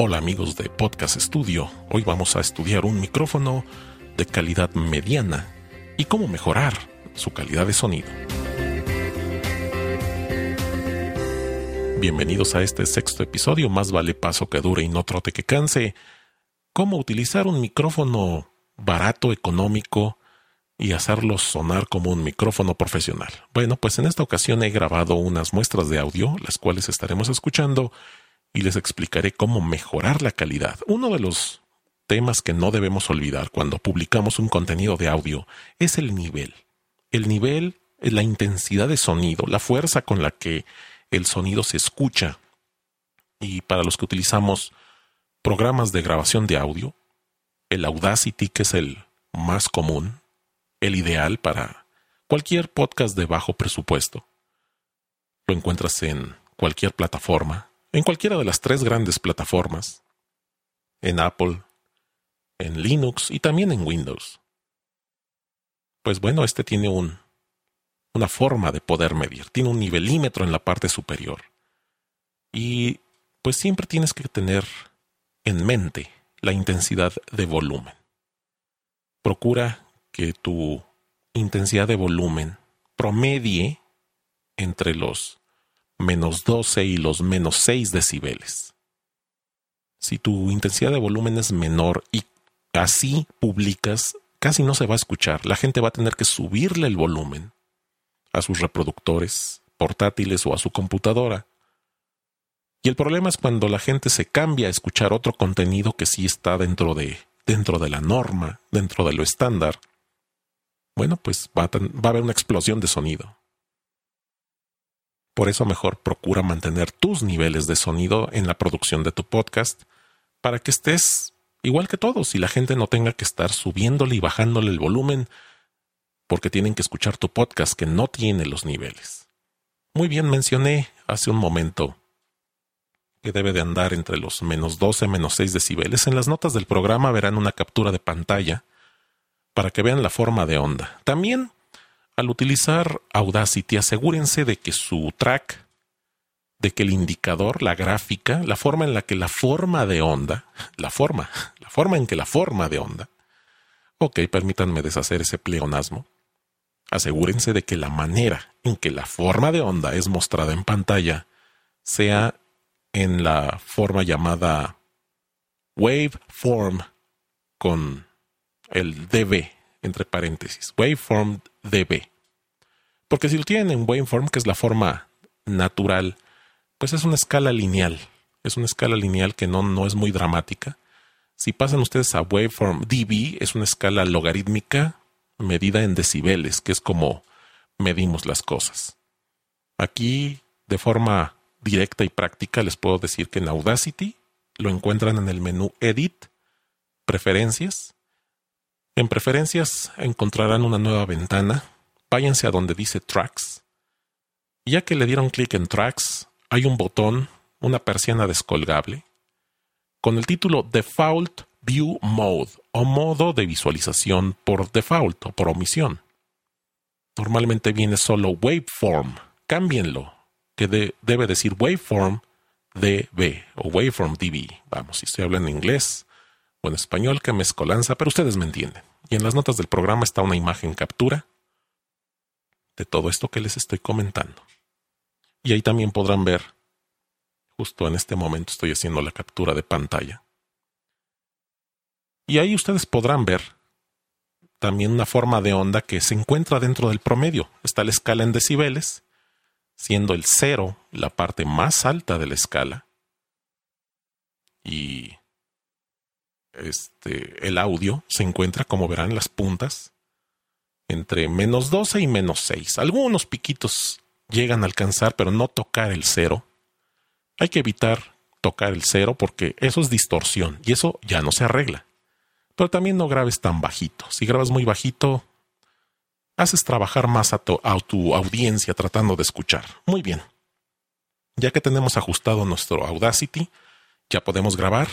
Hola amigos de Podcast Studio. Hoy vamos a estudiar un micrófono de calidad mediana y cómo mejorar su calidad de sonido. Bienvenidos a este sexto episodio, más vale paso que dure y no trote que canse. Cómo utilizar un micrófono barato, económico y hacerlo sonar como un micrófono profesional. Bueno, pues en esta ocasión he grabado unas muestras de audio, las cuales estaremos escuchando y les explicaré cómo mejorar la calidad. Uno de los temas que no debemos olvidar cuando publicamos un contenido de audio es el nivel. El nivel es la intensidad de sonido, la fuerza con la que el sonido se escucha. Y para los que utilizamos programas de grabación de audio, el Audacity, que es el más común, el ideal para cualquier podcast de bajo presupuesto. Lo encuentras en cualquier plataforma, en cualquiera de las tres grandes plataformas, en Apple, en Linux y también en Windows. Pues bueno, este tiene un, una forma de poder medir, tiene un nivelímetro en la parte superior. Y pues siempre tienes que tener en mente la intensidad de volumen. Procura que tu intensidad de volumen promedie entre los menos 12 y los menos 6 decibeles. Si tu intensidad de volumen es menor y así publicas, casi no se va a escuchar. La gente va a tener que subirle el volumen a sus reproductores portátiles o a su computadora. Y el problema es cuando la gente se cambia a escuchar otro contenido que sí está dentro de, dentro de la norma, dentro de lo estándar. Bueno, pues va va a haber una explosión de sonido. Por eso mejor procura mantener tus niveles de sonido en la producción de tu podcast para que estés igual que todos y la gente no tenga que estar subiéndole y bajándole el volumen porque tienen que escuchar tu podcast que no tiene los niveles. Muy bien, mencioné hace un momento que debe de andar entre los menos 12 menos 6 decibeles. En las notas del programa verán una captura de pantalla para que vean la forma de onda. También al utilizar Audacity, asegúrense de que su track, de que el indicador, la gráfica, la forma en la que la forma de onda, la forma, la forma en que la forma de onda, ok, permítanme deshacer ese pleonasmo, asegúrense de que la manera en que la forma de onda es mostrada en pantalla sea en la forma llamada waveform con el dB entre paréntesis, waveform dB. Porque si lo tienen en waveform, que es la forma natural, pues es una escala lineal. Es una escala lineal que no, no es muy dramática. Si pasan ustedes a waveform dB, es una escala logarítmica medida en decibeles, que es como medimos las cosas. Aquí, de forma directa y práctica, les puedo decir que en Audacity lo encuentran en el menú Edit, Preferencias, en preferencias encontrarán una nueva ventana. Váyanse a donde dice Tracks. ya que le dieron clic en Tracks, hay un botón, una persiana descolgable, con el título Default View Mode o modo de visualización por default o por omisión. Normalmente viene solo Waveform. Cámbienlo, que debe decir Waveform DB o Waveform DB. Vamos, si estoy hablando en inglés o en español, que mezcolanza, pero ustedes me entienden. Y en las notas del programa está una imagen captura de todo esto que les estoy comentando. Y ahí también podrán ver, justo en este momento estoy haciendo la captura de pantalla. Y ahí ustedes podrán ver también una forma de onda que se encuentra dentro del promedio. Está la escala en decibeles, siendo el cero la parte más alta de la escala. Y este, el audio se encuentra, como verán, las puntas entre menos 12 y menos 6. Algunos piquitos llegan a alcanzar, pero no tocar el cero. Hay que evitar tocar el cero porque eso es distorsión y eso ya no se arregla. Pero también no grabes tan bajito. Si grabas muy bajito, haces trabajar más a tu, a tu audiencia tratando de escuchar. Muy bien. Ya que tenemos ajustado nuestro Audacity, ya podemos grabar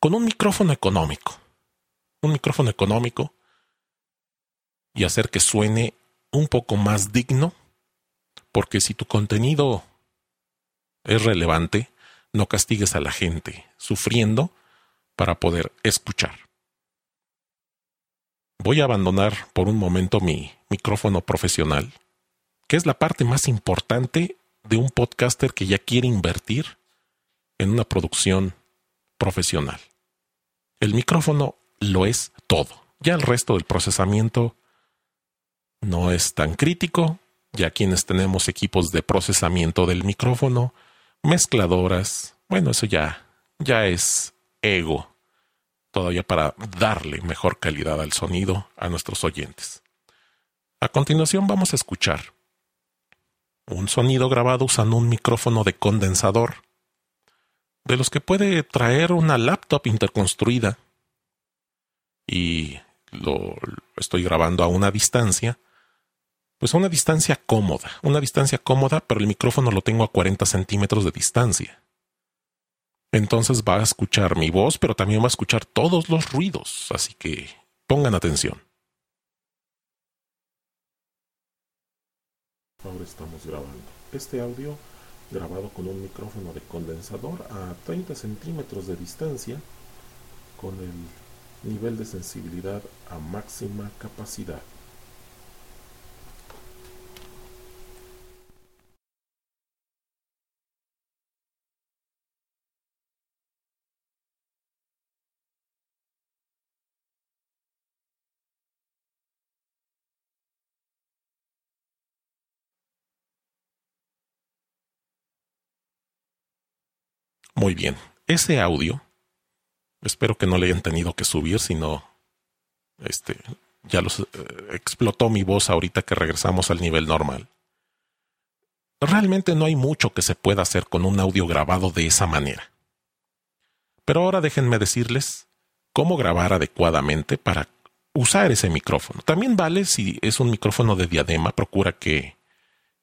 con un micrófono económico. Un micrófono económico y hacer que suene un poco más digno, porque si tu contenido es relevante, no castigues a la gente sufriendo para poder escuchar. Voy a abandonar por un momento mi micrófono profesional, que es la parte más importante de un podcaster que ya quiere invertir en una producción profesional. El micrófono lo es todo. Ya el resto del procesamiento no es tan crítico, ya quienes tenemos equipos de procesamiento del micrófono, mezcladoras, bueno, eso ya, ya es ego, todavía para darle mejor calidad al sonido a nuestros oyentes. A continuación vamos a escuchar un sonido grabado usando un micrófono de condensador, de los que puede traer una laptop interconstruida, y lo estoy grabando a una distancia, pues a una distancia cómoda, una distancia cómoda, pero el micrófono lo tengo a 40 centímetros de distancia. Entonces va a escuchar mi voz, pero también va a escuchar todos los ruidos, así que pongan atención. Ahora estamos grabando este audio grabado con un micrófono de condensador a 30 centímetros de distancia con el nivel de sensibilidad a máxima capacidad. Muy bien. Ese audio, espero que no le hayan tenido que subir, sino este, ya los eh, explotó mi voz ahorita que regresamos al nivel normal. Realmente no hay mucho que se pueda hacer con un audio grabado de esa manera. Pero ahora déjenme decirles cómo grabar adecuadamente para usar ese micrófono. También vale si es un micrófono de diadema, procura que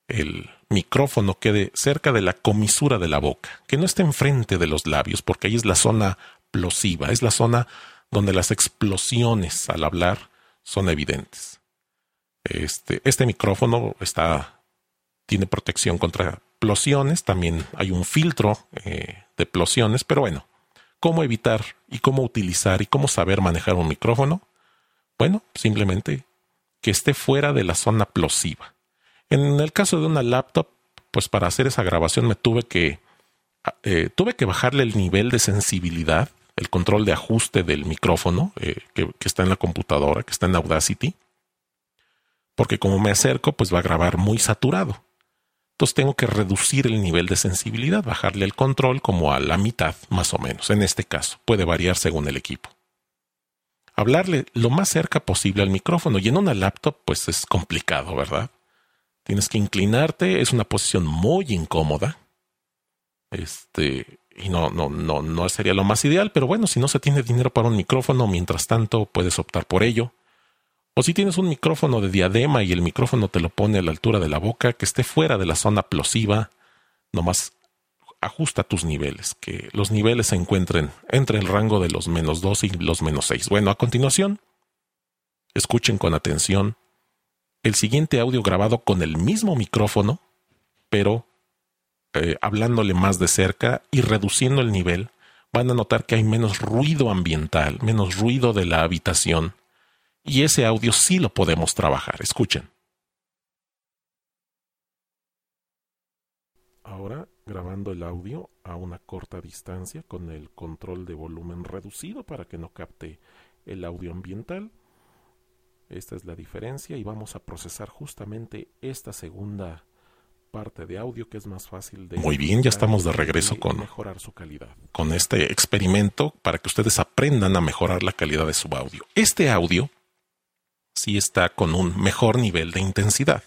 el micrófono quede cerca de la comisura de la boca, que no esté enfrente de los labios, porque ahí es la zona plosiva, es la zona donde las explosiones al hablar son evidentes. Este, este micrófono está, tiene protección contra explosiones, también hay un filtro eh, de explosiones, pero bueno, ¿cómo evitar y cómo utilizar y cómo saber manejar un micrófono? Bueno, simplemente que esté fuera de la zona plosiva. En el caso de una laptop, pues para hacer esa grabación me tuve que eh, tuve que bajarle el nivel de sensibilidad, el control de ajuste del micrófono eh, que, que, está en la computadora, que está en Audacity, porque como me acerco, pues va a grabar muy saturado. Entonces tengo que reducir el nivel de sensibilidad, bajarle el control como a la mitad, más o menos, en este caso. Puede variar según el equipo. Hablarle lo más cerca posible al micrófono y en una laptop, pues es complicado, ¿verdad? Tienes que inclinarte, es una posición muy incómoda. Este, y no, no, no, no sería lo más ideal, pero bueno, si no se tiene dinero para un micrófono, mientras tanto puedes optar por ello. O si tienes un micrófono de diadema y el micrófono te lo pone a la altura de la boca, que esté fuera de la zona plosiva, nomás ajusta tus niveles, que los niveles se encuentren entre el rango de los menos 2 y los menos 6. Bueno, a continuación, escuchen con atención el siguiente audio grabado con el mismo micrófono, pero eh, hablándole más de cerca y reduciendo el nivel, van a notar que hay menos ruido ambiental, menos ruido de la habitación. Y ese audio sí lo podemos trabajar. Escuchen. Ahora grabando el audio a una corta distancia con el control de volumen reducido para que no capte el audio ambiental. Esta es la diferencia y vamos a procesar justamente esta segunda parte de audio que es más fácil de... Muy bien, ya estamos de regreso con, mejorar su calidad. con este experimento para que ustedes aprendan a mejorar la calidad de su audio. Este audio sí está con un mejor nivel de intensidad.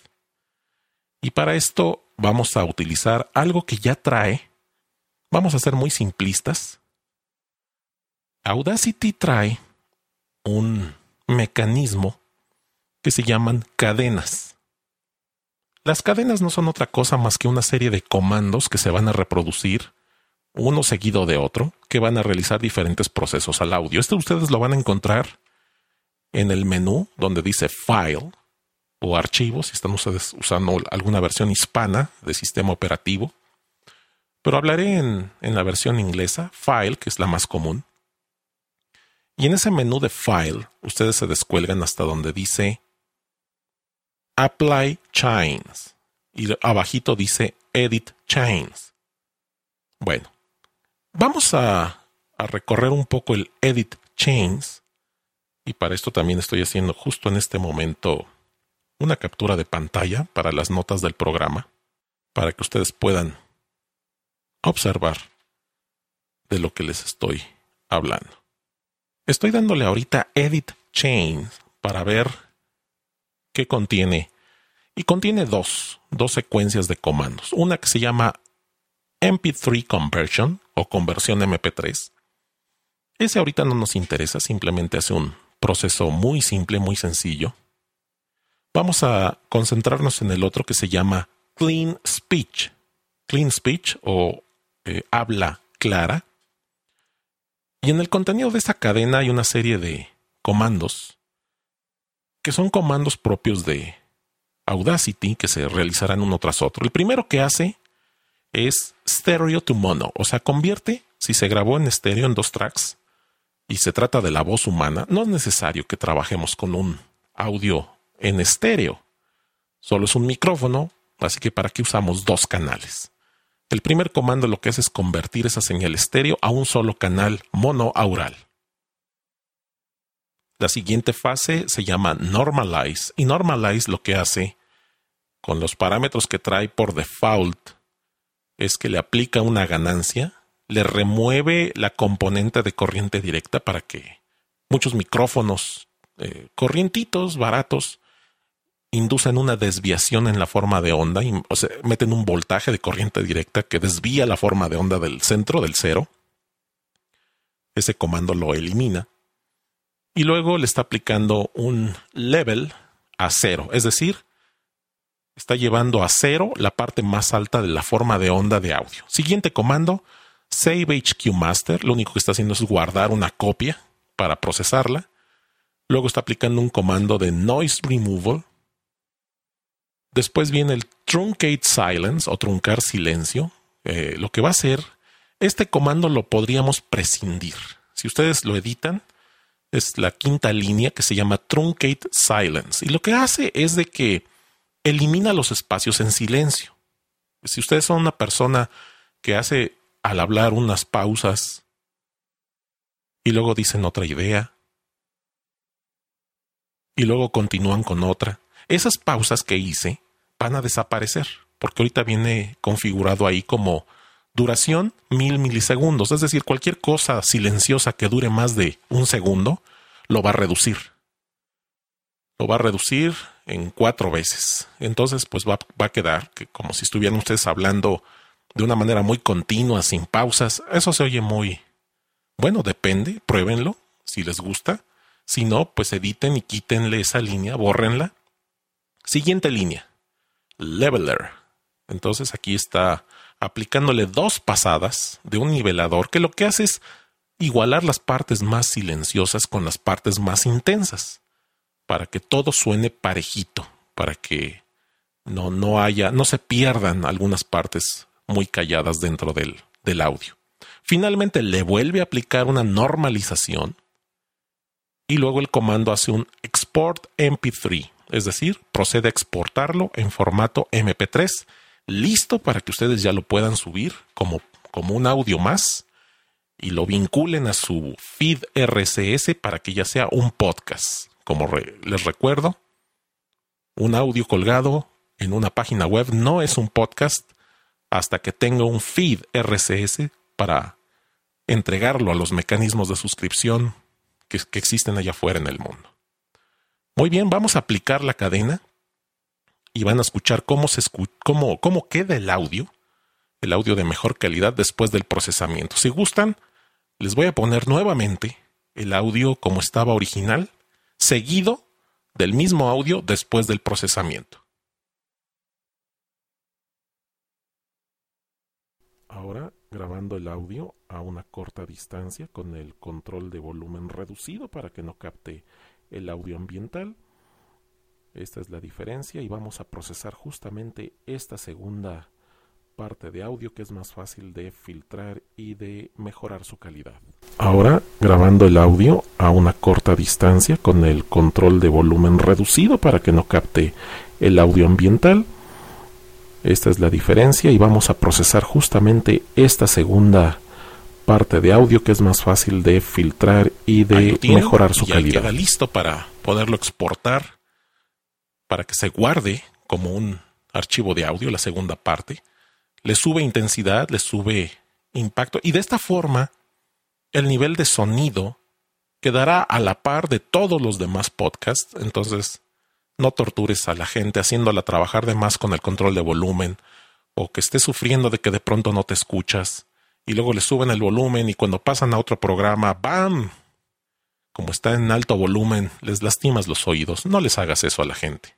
Y para esto vamos a utilizar algo que ya trae Vamos a ser muy simplistas. Audacity trae un mecanismo que se llaman cadenas. Las cadenas no son otra cosa más que una serie de comandos que se van a reproducir uno seguido de otro, que van a realizar diferentes procesos al audio. Esto ustedes lo van a encontrar en el menú donde dice File o Archivo, si están ustedes usando alguna versión hispana de sistema operativo. Pero hablaré en, en la versión inglesa, File, que es la más común. Y en ese menú de File, ustedes se descuelgan hasta donde dice Apply Chains. Y abajito dice Edit Chains. Bueno, Vamos a, recorrer un poco el Edit Chains. Y para esto también estoy haciendo justo en este momento una captura de pantalla para las notas del programa, para que ustedes puedan observar de lo que les estoy hablando. Estoy dándole ahorita Edit Chains para ver qué contiene. Y contiene dos, dos secuencias de comandos. Una que se llama MP3 Conversion o conversión MP3. Ese ahorita no nos interesa, simplemente hace un proceso muy simple, muy sencillo. Vamos a concentrarnos en el otro que se llama Clean Speech. Clean Speech o eh, habla clara. Y en el contenido de esta cadena hay una serie de comandos que son comandos propios de Audacity que se realizarán uno tras otro. El primero que hace es stereo to mono, o sea, convierte, si se grabó en estéreo en dos tracks y se trata de la voz humana, no es necesario que trabajemos con un audio en estéreo. Solo es un micrófono, así que ¿para qué usamos dos canales? El primer comando lo que hace es convertir esa señal estéreo a un solo canal monoaural. La siguiente fase se llama normalize y normalize lo que hace con los parámetros que trae por default es que le aplica una ganancia, le remueve la componente de corriente directa para que muchos micrófonos eh, corrientitos, baratos, inducen una desviación en la forma de onda, y, o sea, meten un voltaje de corriente directa que desvía la forma de onda del centro, del cero. Ese comando lo elimina. Y luego le está aplicando un level a cero, es decir, está llevando a cero la parte más alta de la forma de onda de audio. Siguiente comando, Save HQ Master. Lo único que está haciendo es guardar una copia para procesarla. Luego está aplicando un comando de Noise Removal. Después viene el Truncate Silence o truncar silencio. Eh, lo que va a hacer, este comando lo podríamos prescindir. Si ustedes lo editan, es la quinta línea que se llama Truncate Silence. Y lo que hace es de que elimina los espacios en silencio. Si ustedes son una persona que hace al hablar unas pausas y luego dicen otra idea y luego continúan con otra, esas pausas que hice van a desaparecer porque ahorita viene configurado ahí como duración mil milisegundos, es decir, cualquier cosa silenciosa que dure más de un segundo lo va a reducir. Lo va a reducir en cuatro veces. Entonces, pues va, va a quedar que como si estuvieran ustedes hablando de una manera muy continua, sin pausas. Eso se oye muy bueno, depende, pruébenlo si les gusta. Si no, pues editen y quítenle esa línea, bórrenla. Siguiente línea, leveler. Entonces aquí está aplicándole dos pasadas de un nivelador que lo que hace es igualar las partes más silenciosas con las partes más intensas para que todo suene parejito, para que no, no haya, no se pierdan algunas partes muy calladas dentro del, del audio. Finalmente le vuelve a aplicar una normalización y luego el comando hace un export MP3, es decir, procede a exportarlo en formato MP3, listo para que ustedes ya lo puedan subir como, como un audio más y lo vinculen a su feed RSS para que ya sea un podcast. Como les recuerdo, un audio colgado en una página web no es un podcast hasta que tenga un feed RSS para entregarlo a los mecanismos de suscripción que, existen allá afuera en el mundo. Muy bien, vamos a aplicar la cadena y van a escuchar cómo, se cómo, cómo queda el audio el audio de mejor calidad después del procesamiento. Si gustan, les voy a poner nuevamente el audio como estaba original, seguido del mismo audio después del procesamiento. Ahora grabando el audio a una corta distancia con el control de volumen reducido para que no capte el audio ambiental. Esta es la diferencia y vamos a procesar justamente esta segunda parte de audio que es más fácil de filtrar y de mejorar su calidad. Ahora grabando el audio a una corta distancia con el control de volumen reducido para que no capte el audio ambiental. Esta es la diferencia y vamos a procesar justamente esta segunda parte de audio que es más fácil de filtrar y de mejorar su calidad. Queda listo para poderlo exportar para que se guarde como un archivo de audio la segunda parte le sube intensidad, le sube impacto y de esta forma el nivel de sonido quedará a la par de todos los demás podcasts. Entonces, no tortures a la gente haciéndola trabajar de más con el control de volumen o que esté sufriendo de que de pronto no te escuchas y luego le suben el volumen y cuando pasan a otro programa, ¡bam! Como está en alto volumen, les lastimas los oídos. No les hagas eso a la gente.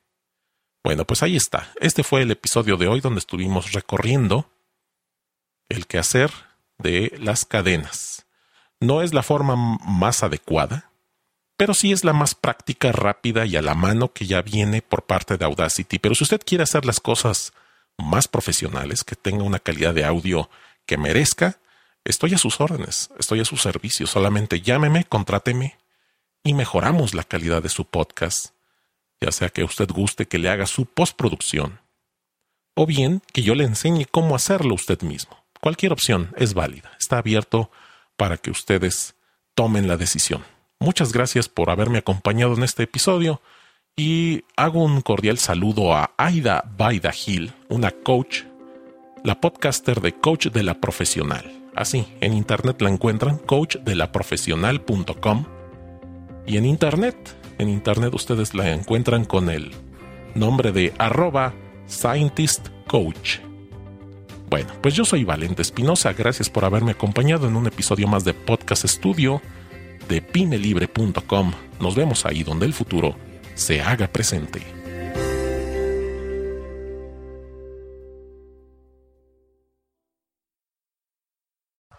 Bueno, pues ahí está. Este fue el episodio de hoy donde estuvimos recorriendo el quehacer de las cadenas. No es la forma más adecuada, pero sí es la más práctica, rápida y a la mano que ya viene por parte de Audacity. Pero si usted quiere hacer las cosas más profesionales, que tenga una calidad de audio que merezca, estoy a sus órdenes, estoy a su servicio. Solamente llámeme, contráteme y mejoramos la calidad de su podcast ya sea que usted guste que le haga su postproducción, o bien que yo le enseñe cómo hacerlo usted mismo. Cualquier opción es válida, está abierto para que ustedes tomen la decisión. Muchas gracias por haberme acompañado en este episodio y hago un cordial saludo a Aida Baida Gil, una coach, la podcaster de Coach de la Profesional. Así, en internet la encuentran coachdelaprofesional.com y en internet en internet ustedes la encuentran con el nombre de arroba scientist coach. Bueno, pues yo soy Valente Espinosa, gracias por haberme acompañado en un episodio más de Podcast Studio de pinelibre.com. Nos vemos ahí donde el futuro se haga presente.